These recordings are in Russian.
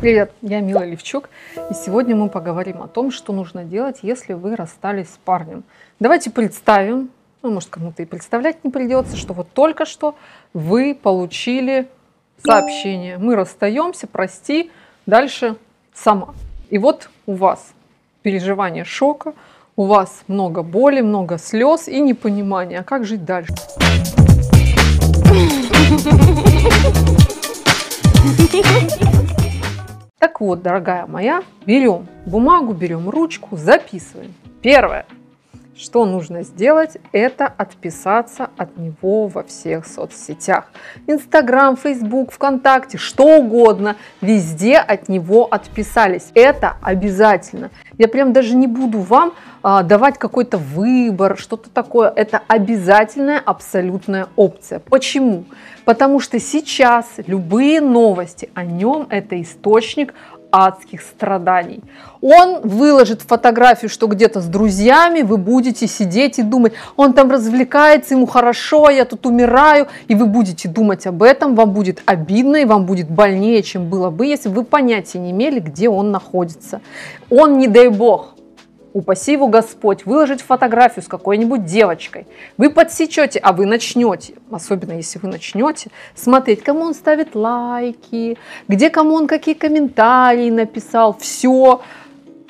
Привет, я Мила Левчук, и сегодня мы поговорим о том, что нужно делать, если вы расстались с парнем. Давайте представим, ну, может, кому-то и представлять не придется, что вот только что вы получили сообщение. Мы расстаемся, прости, дальше сама. И вот у вас переживание шока, у вас много боли, много слез и непонимания, а как жить дальше. Так вот, дорогая моя, берем бумагу, берем ручку, записываем. Первое, что нужно сделать, это отписаться от него во всех соцсетях. Инстаграм, Фейсбук, ВКонтакте, что угодно, везде от него отписались. Это обязательно. Я прям даже не буду вам а, давать какой-то выбор, что-то такое. Это обязательная абсолютная опция. Почему? Потому что сейчас любые новости о нем это источник адских страданий. Он выложит фотографию, что где-то с друзьями вы будете сидеть и думать, он там развлекается, ему хорошо, а я тут умираю, и вы будете думать об этом, вам будет обидно и вам будет больнее, чем было бы, если бы вы понятия не имели, где он находится. Он, не дай бог, упаси его Господь, выложить фотографию с какой-нибудь девочкой. Вы подсечете, а вы начнете, особенно если вы начнете, смотреть, кому он ставит лайки, где кому он какие комментарии написал, все.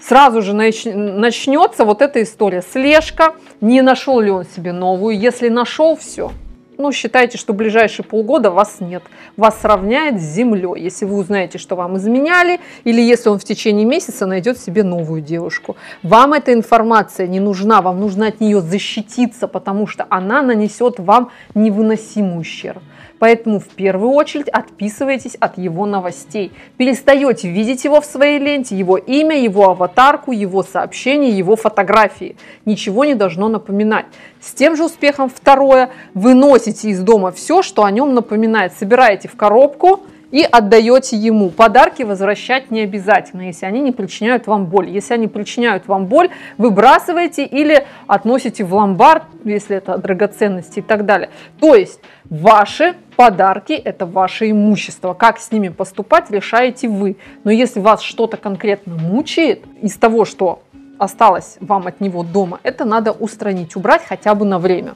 Сразу же начнется вот эта история. Слежка, не нашел ли он себе новую. Если нашел, все, ну, считайте, что ближайшие полгода вас нет. Вас сравняет с землей, если вы узнаете, что вам изменяли, или если он в течение месяца найдет себе новую девушку. Вам эта информация не нужна, вам нужно от нее защититься, потому что она нанесет вам невыносимый ущерб. Поэтому в первую очередь отписывайтесь от его новостей. Перестаете видеть его в своей ленте, его имя, его аватарку, его сообщения, его фотографии. Ничего не должно напоминать. С тем же успехом второе, выносите из дома все, что о нем напоминает. Собираете в коробку, и отдаете ему. Подарки возвращать не обязательно, если они не причиняют вам боль. Если они причиняют вам боль, выбрасываете или относите в ломбард, если это драгоценности и так далее. То есть ваши подарки – это ваше имущество. Как с ними поступать, решаете вы. Но если вас что-то конкретно мучает из того, что осталось вам от него дома, это надо устранить, убрать хотя бы на время.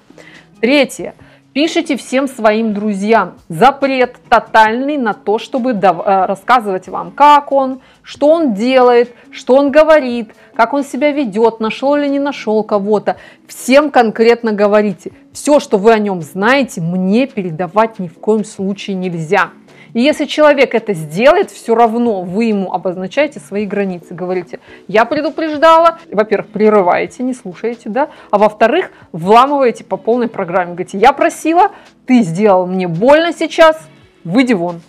Третье – Пишите всем своим друзьям. Запрет тотальный на то, чтобы э, рассказывать вам, как он, что он делает, что он говорит, как он себя ведет, нашел или не нашел кого-то. Всем конкретно говорите. Все, что вы о нем знаете, мне передавать ни в коем случае нельзя. И если человек это сделает, все равно вы ему обозначаете свои границы. Говорите, я предупреждала. Во-первых, прерываете, не слушаете, да. А во-вторых, вламываете по полной программе. Говорите, я просила, ты сделал мне больно сейчас, выйди вон.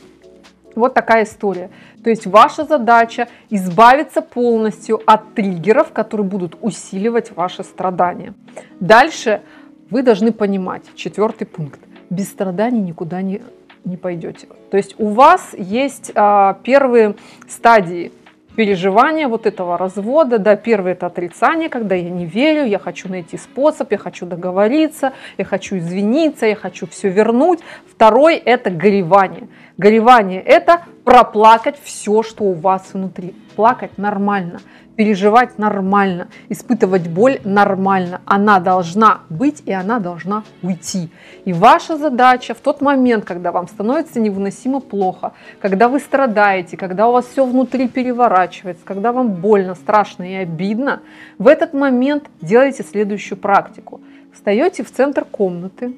Вот такая история. То есть ваша задача избавиться полностью от триггеров, которые будут усиливать ваши страдания. Дальше вы должны понимать, четвертый пункт, без страданий никуда не не пойдете. То есть у вас есть а, первые стадии переживания вот этого развода. Да, первое это отрицание, когда я не верю, я хочу найти способ, я хочу договориться, я хочу извиниться, я хочу все вернуть. Второй это горевание. Горевание это проплакать все, что у вас внутри. Плакать нормально переживать нормально, испытывать боль нормально. Она должна быть и она должна уйти. И ваша задача в тот момент, когда вам становится невыносимо плохо, когда вы страдаете, когда у вас все внутри переворачивается, когда вам больно, страшно и обидно, в этот момент делайте следующую практику. Встаете в центр комнаты,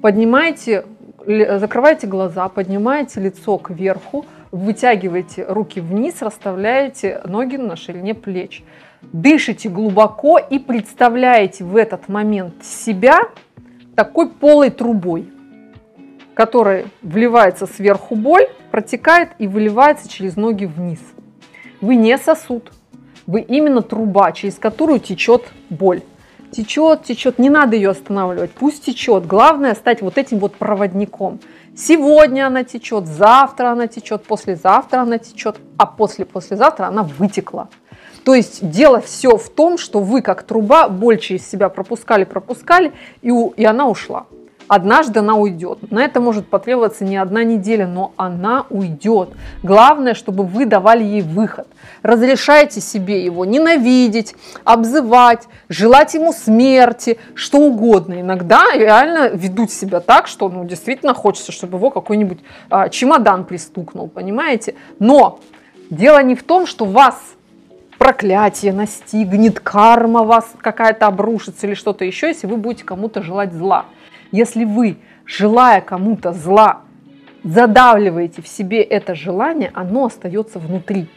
поднимаете, закрываете глаза, поднимаете лицо кверху, вытягиваете руки вниз, расставляете ноги на ширине плеч. Дышите глубоко и представляете в этот момент себя такой полой трубой, которая вливается сверху боль, протекает и выливается через ноги вниз. Вы не сосуд, вы именно труба, через которую течет боль. Течет, течет, не надо ее останавливать, пусть течет. Главное стать вот этим вот проводником. Сегодня она течет, завтра она течет, послезавтра она течет, а после-послезавтра она вытекла. То есть дело все в том, что вы как труба боль через себя пропускали, пропускали, и, у, и она ушла. Однажды она уйдет. На это может потребоваться не одна неделя, но она уйдет. Главное, чтобы вы давали ей выход. Разрешайте себе его ненавидеть, обзывать, желать ему смерти, что угодно. Иногда реально ведут себя так, что ну, действительно хочется, чтобы его какой-нибудь а, чемодан пристукнул, понимаете? Но дело не в том, что вас проклятие настигнет, карма вас какая-то обрушится или что-то еще, если вы будете кому-то желать зла. Если вы, желая кому-то зла, задавливаете в себе это желание, оно остается внутри.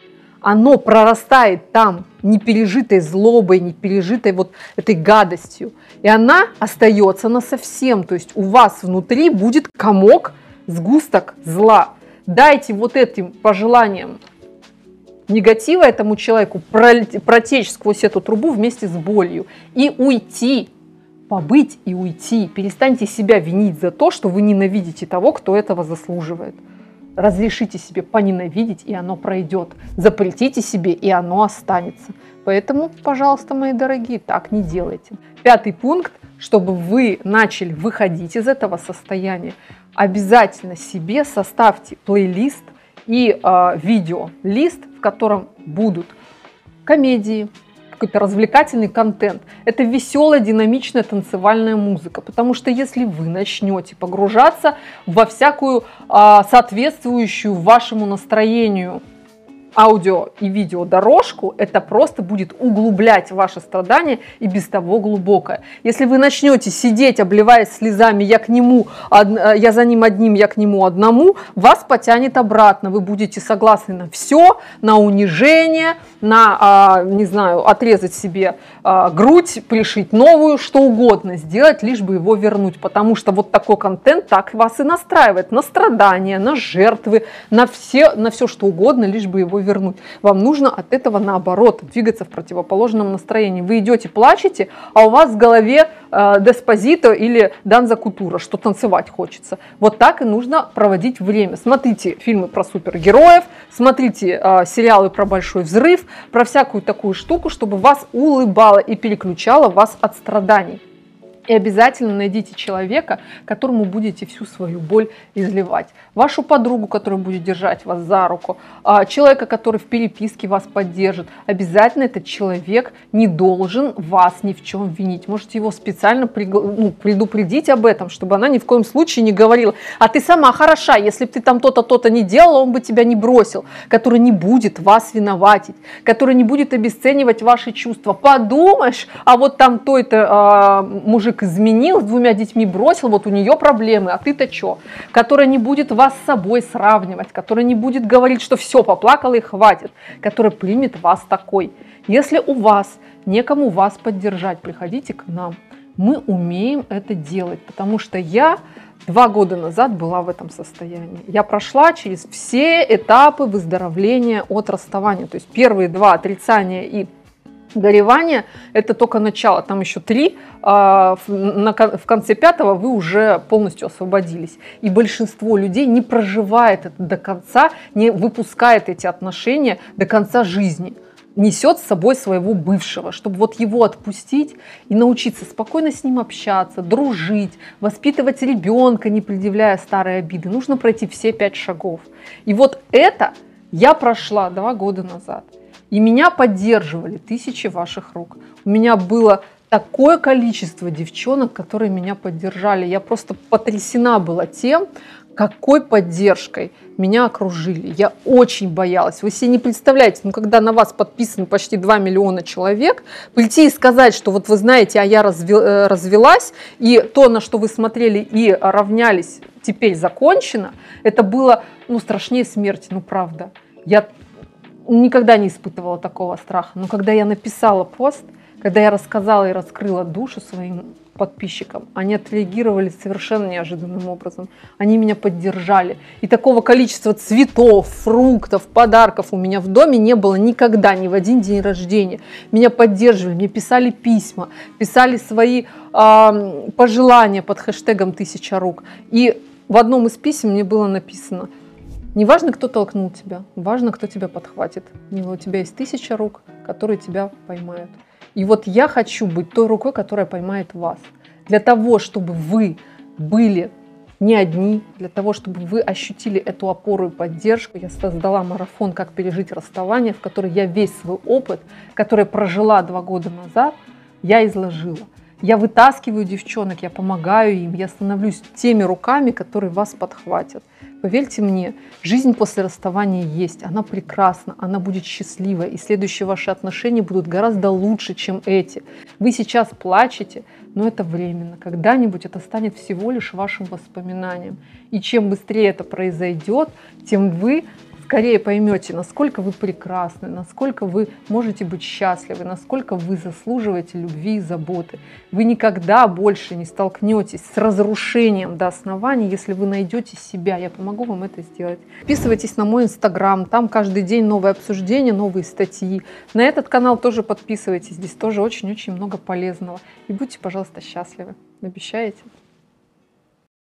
Оно прорастает там непережитой злобой, непережитой вот этой гадостью. И она остается на совсем. То есть у вас внутри будет комок, сгусток зла. Дайте вот этим пожеланиям негатива этому человеку протечь сквозь эту трубу вместе с болью и уйти, побыть и уйти. Перестаньте себя винить за то, что вы ненавидите того, кто этого заслуживает. Разрешите себе поненавидеть, и оно пройдет. Запретите себе, и оно останется. Поэтому, пожалуйста, мои дорогие, так не делайте. Пятый пункт, чтобы вы начали выходить из этого состояния, обязательно себе составьте плейлист и э, видео лист, в котором будут комедии, какой-то развлекательный контент. Это веселая, динамичная танцевальная музыка. Потому что если вы начнете погружаться во всякую а, соответствующую вашему настроению аудио и видео дорожку, это просто будет углублять ваше страдание и без того глубокое. Если вы начнете сидеть, обливаясь слезами, я к нему, э, я за ним одним, я к нему одному, вас потянет обратно. Вы будете согласны на все, на унижение, на, а, не знаю, отрезать себе а, грудь, пришить новую, что угодно сделать, лишь бы его вернуть. Потому что вот такой контент так вас и настраивает на страдания, на жертвы, на все, на все что угодно, лишь бы его вернуть. Вам нужно от этого наоборот двигаться в противоположном настроении. Вы идете, плачете, а у вас в голове э, Деспозито или Данза Кутура, что танцевать хочется. Вот так и нужно проводить время. Смотрите фильмы про супергероев, смотрите э, сериалы про большой взрыв, про всякую такую штуку, чтобы вас улыбало и переключало вас от страданий. И обязательно найдите человека, которому будете всю свою боль изливать. Вашу подругу, которая будет держать вас за руку, а, человека, который в переписке вас поддержит. Обязательно этот человек не должен вас ни в чем винить. Можете его специально ну, предупредить об этом, чтобы она ни в коем случае не говорила, а ты сама хороша, если бы ты там то-то, то-то не делала, он бы тебя не бросил. Который не будет вас виноватить, который не будет обесценивать ваши чувства. Подумаешь, а вот там той-то э, мужик мужик изменил, с двумя детьми бросил, вот у нее проблемы, а ты-то что? Которая не будет вас с собой сравнивать, которая не будет говорить, что все, поплакала и хватит, которая примет вас такой. Если у вас некому вас поддержать, приходите к нам. Мы умеем это делать, потому что я два года назад была в этом состоянии. Я прошла через все этапы выздоровления от расставания. То есть первые два отрицания и горевание – это только начало, там еще три, а в конце пятого вы уже полностью освободились. И большинство людей не проживает это до конца, не выпускает эти отношения до конца жизни несет с собой своего бывшего, чтобы вот его отпустить и научиться спокойно с ним общаться, дружить, воспитывать ребенка, не предъявляя старые обиды. Нужно пройти все пять шагов. И вот это я прошла два года назад. И меня поддерживали тысячи ваших рук. У меня было такое количество девчонок, которые меня поддержали. Я просто потрясена была тем, какой поддержкой меня окружили. Я очень боялась. Вы себе не представляете, ну, когда на вас подписано почти 2 миллиона человек, прийти и сказать, что вот вы знаете, а я э, развелась, и то, на что вы смотрели и равнялись, теперь закончено, это было ну, страшнее смерти, ну правда. Я никогда не испытывала такого страха. Но когда я написала пост, когда я рассказала и раскрыла душу своим подписчикам, они отреагировали совершенно неожиданным образом. Они меня поддержали. И такого количества цветов, фруктов, подарков у меня в доме не было никогда, ни в один день рождения. Меня поддерживали, мне писали письма, писали свои э, пожелания под хэштегом «Тысяча рук». И в одном из писем мне было написано – не важно, кто толкнул тебя, важно, кто тебя подхватит. У тебя есть тысяча рук, которые тебя поймают. И вот я хочу быть той рукой, которая поймает вас. Для того, чтобы вы были не одни, для того, чтобы вы ощутили эту опору и поддержку. Я создала марафон «Как пережить расставание», в который я весь свой опыт, который прожила два года назад, я изложила. Я вытаскиваю девчонок, я помогаю им, я становлюсь теми руками, которые вас подхватят. Поверьте мне, жизнь после расставания есть, она прекрасна, она будет счастливой, и следующие ваши отношения будут гораздо лучше, чем эти. Вы сейчас плачете, но это временно. Когда-нибудь это станет всего лишь вашим воспоминанием. И чем быстрее это произойдет, тем вы скорее поймете, насколько вы прекрасны, насколько вы можете быть счастливы, насколько вы заслуживаете любви и заботы. Вы никогда больше не столкнетесь с разрушением до основания, если вы найдете себя. Я помогу вам это сделать. Подписывайтесь на мой инстаграм, там каждый день новые обсуждения, новые статьи. На этот канал тоже подписывайтесь, здесь тоже очень-очень много полезного. И будьте, пожалуйста, счастливы. Обещаете?